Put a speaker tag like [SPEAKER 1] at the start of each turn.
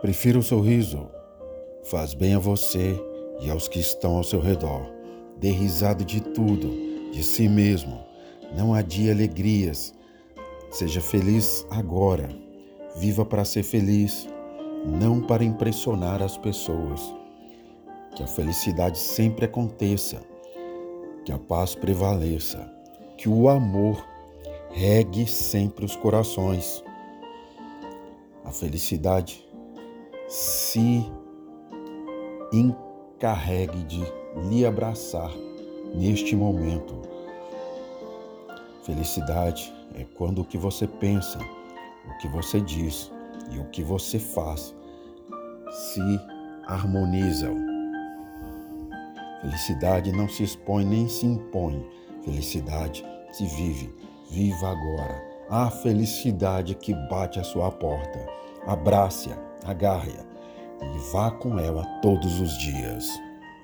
[SPEAKER 1] Prefira o sorriso. Faz bem a você e aos que estão ao seu redor. Dê risada de tudo, de si mesmo. Não adie alegrias. Seja feliz agora. Viva para ser feliz, não para impressionar as pessoas. Que a felicidade sempre aconteça, que a paz prevaleça, que o amor regue sempre os corações. A felicidade se encarregue de lhe abraçar neste momento. Felicidade é quando o que você pensa, o que você diz e o que você faz se harmonizam. Felicidade não se expõe nem se impõe. Felicidade se vive. Viva agora. A felicidade que bate à sua porta. Abrace-a, agarre-a e vá com ela todos os dias.